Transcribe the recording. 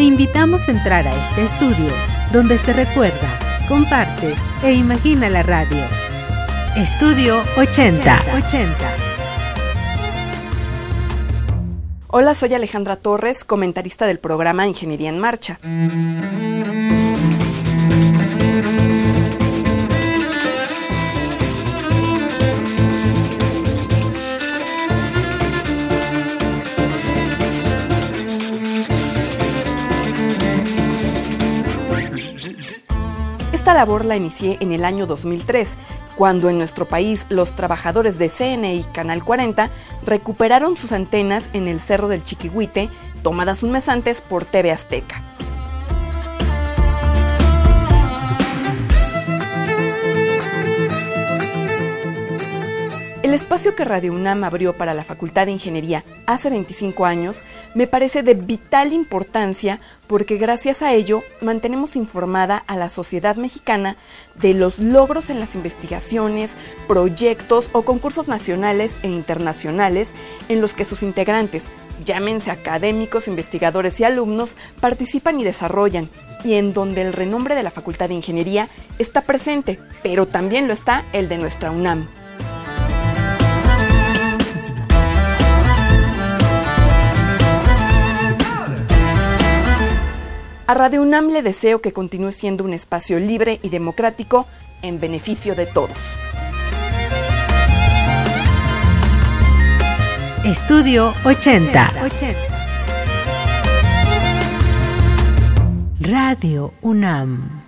Te invitamos a entrar a este estudio donde se recuerda, comparte e imagina la radio. Estudio 80. 80. Hola, soy Alejandra Torres, comentarista del programa Ingeniería en Marcha. Esta labor la inicié en el año 2003, cuando en nuestro país los trabajadores de CNI Canal 40 recuperaron sus antenas en el Cerro del Chiquihuite, tomadas un mes antes por TV Azteca. El espacio que Radio UNAM abrió para la Facultad de Ingeniería hace 25 años me parece de vital importancia porque gracias a ello mantenemos informada a la sociedad mexicana de los logros en las investigaciones, proyectos o concursos nacionales e internacionales en los que sus integrantes, llámense académicos, investigadores y alumnos, participan y desarrollan, y en donde el renombre de la Facultad de Ingeniería está presente, pero también lo está el de nuestra UNAM. A Radio UNAM le deseo que continúe siendo un espacio libre y democrático en beneficio de todos. Estudio 80. Radio UNAM.